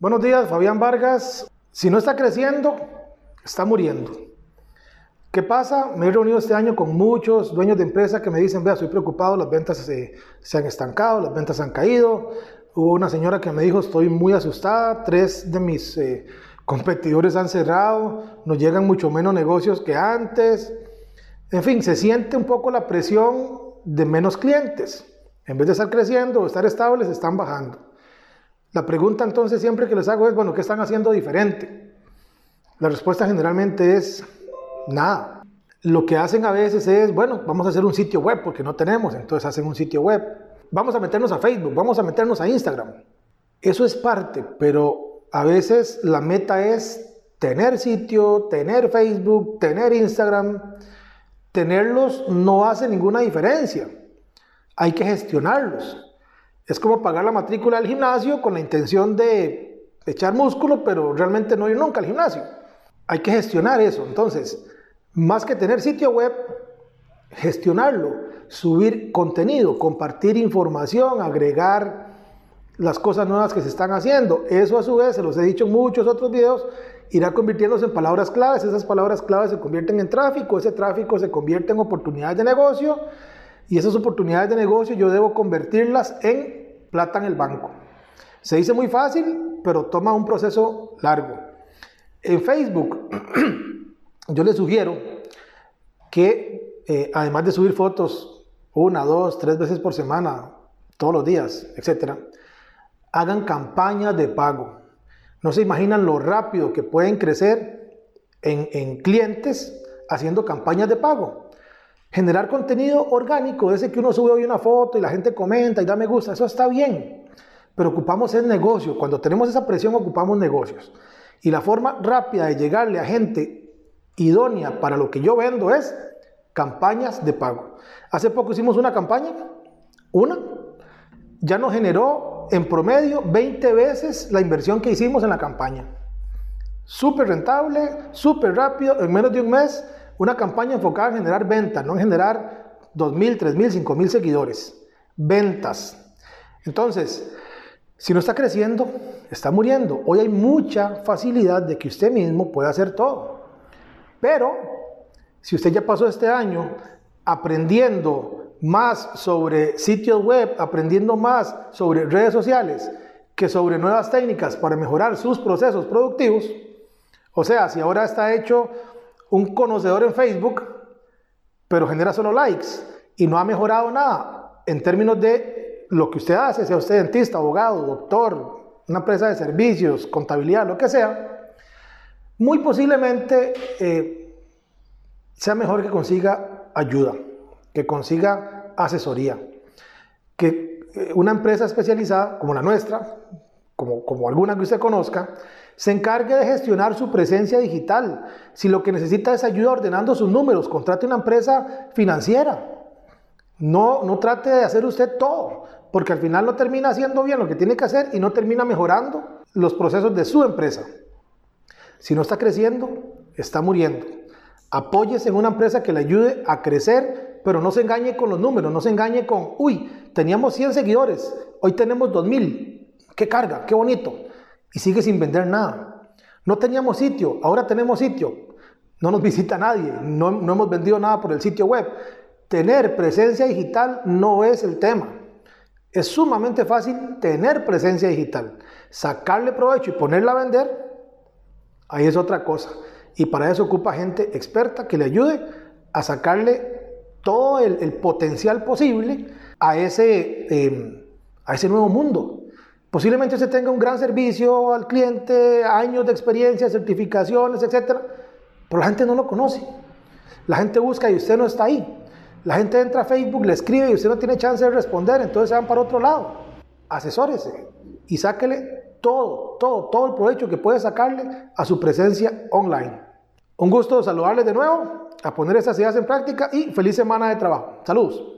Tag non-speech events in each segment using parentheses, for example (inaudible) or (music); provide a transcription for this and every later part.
Buenos días, Fabián Vargas. Si no está creciendo, está muriendo. ¿Qué pasa? Me he reunido este año con muchos dueños de empresas que me dicen, vea, estoy preocupado, las ventas se, han estancado, las ventas han caído. Hubo una señora que me dijo, estoy muy asustada, tres de mis eh, competidores han cerrado, nos llegan mucho menos negocios que antes. En fin, se siente un poco la presión de menos clientes. En vez de estar creciendo o estar estables, están bajando. La pregunta entonces siempre que les hago es, bueno, ¿qué están haciendo diferente? La respuesta generalmente es nada. Lo que hacen a veces es, bueno, vamos a hacer un sitio web porque no tenemos, entonces hacen un sitio web. Vamos a meternos a Facebook, vamos a meternos a Instagram. Eso es parte, pero a veces la meta es tener sitio, tener Facebook, tener Instagram. Tenerlos no hace ninguna diferencia. Hay que gestionarlos. Es como pagar la matrícula al gimnasio con la intención de echar músculo, pero realmente no ir nunca al gimnasio. Hay que gestionar eso. Entonces, más que tener sitio web, gestionarlo, subir contenido, compartir información, agregar las cosas nuevas que se están haciendo. Eso a su vez, se los he dicho en muchos otros videos, irá convirtiéndose en palabras claves. Esas palabras claves se convierten en tráfico, ese tráfico se convierte en oportunidades de negocio y esas oportunidades de negocio yo debo convertirlas en plata en el banco. Se dice muy fácil, pero toma un proceso largo. En Facebook, (clears throat) yo les sugiero que eh, además de subir fotos una, dos, tres veces por semana, todos los días, etc., hagan campañas de pago. No se imaginan lo rápido que pueden crecer en, en clientes haciendo campañas de pago. Generar contenido orgánico, ese que uno sube hoy una foto y la gente comenta y da me gusta, eso está bien. Pero ocupamos el negocio. Cuando tenemos esa presión, ocupamos negocios. Y la forma rápida de llegarle a gente idónea para lo que yo vendo es campañas de pago. Hace poco hicimos una campaña, una, ya nos generó en promedio 20 veces la inversión que hicimos en la campaña. Súper rentable, súper rápido, en menos de un mes una campaña enfocada en generar ventas, no en generar 2.000, 3.000, 5.000 seguidores. Ventas. Entonces, si no está creciendo, está muriendo. Hoy hay mucha facilidad de que usted mismo pueda hacer todo. Pero, si usted ya pasó este año aprendiendo más sobre sitios web, aprendiendo más sobre redes sociales, que sobre nuevas técnicas para mejorar sus procesos productivos, o sea, si ahora está hecho un conocedor en Facebook, pero genera solo likes y no ha mejorado nada en términos de lo que usted hace, sea usted dentista, abogado, doctor, una empresa de servicios, contabilidad, lo que sea, muy posiblemente eh, sea mejor que consiga ayuda, que consiga asesoría, que eh, una empresa especializada como la nuestra, como, como alguna que usted conozca, se encargue de gestionar su presencia digital. Si lo que necesita es ayuda ordenando sus números, contrate una empresa financiera. No, no trate de hacer usted todo, porque al final no termina haciendo bien lo que tiene que hacer y no termina mejorando los procesos de su empresa. Si no está creciendo, está muriendo. Apóyese en una empresa que le ayude a crecer, pero no se engañe con los números, no se engañe con, uy, teníamos 100 seguidores, hoy tenemos 2000. Qué carga, qué bonito y sigue sin vender nada. No teníamos sitio, ahora tenemos sitio. No nos (laughs) visita nadie, no, no hemos vendido nada por el sitio web. Tener presencia digital no es el tema. Es sumamente fácil tener presencia digital. Sacarle provecho y ponerla a vender, ahí es otra cosa. Y para eso ocupa gente experta que le ayude a sacarle todo el, potencial posible a ese, eh, a ese nuevo mundo. Posiblemente usted tenga un gran servicio al cliente, años de experiencia, certificaciones, etc. Pero la gente no lo conoce. La gente busca y usted no está ahí. La gente entra a Facebook, le escribe y usted no tiene chance de responder, entonces se van para otro lado. Asesórese y sáquele todo, todo, todo el provecho que puede sacarle a su presencia online. Un gusto saludarles de nuevo, a poner esas ideas en práctica y feliz semana de trabajo. Saludos.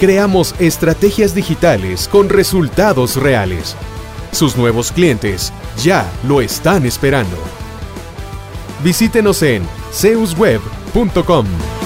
creamos estrategias digitales con resultados reales. Sus nuevos clientes ya lo están esperando. Visítenos en zeusweb.com.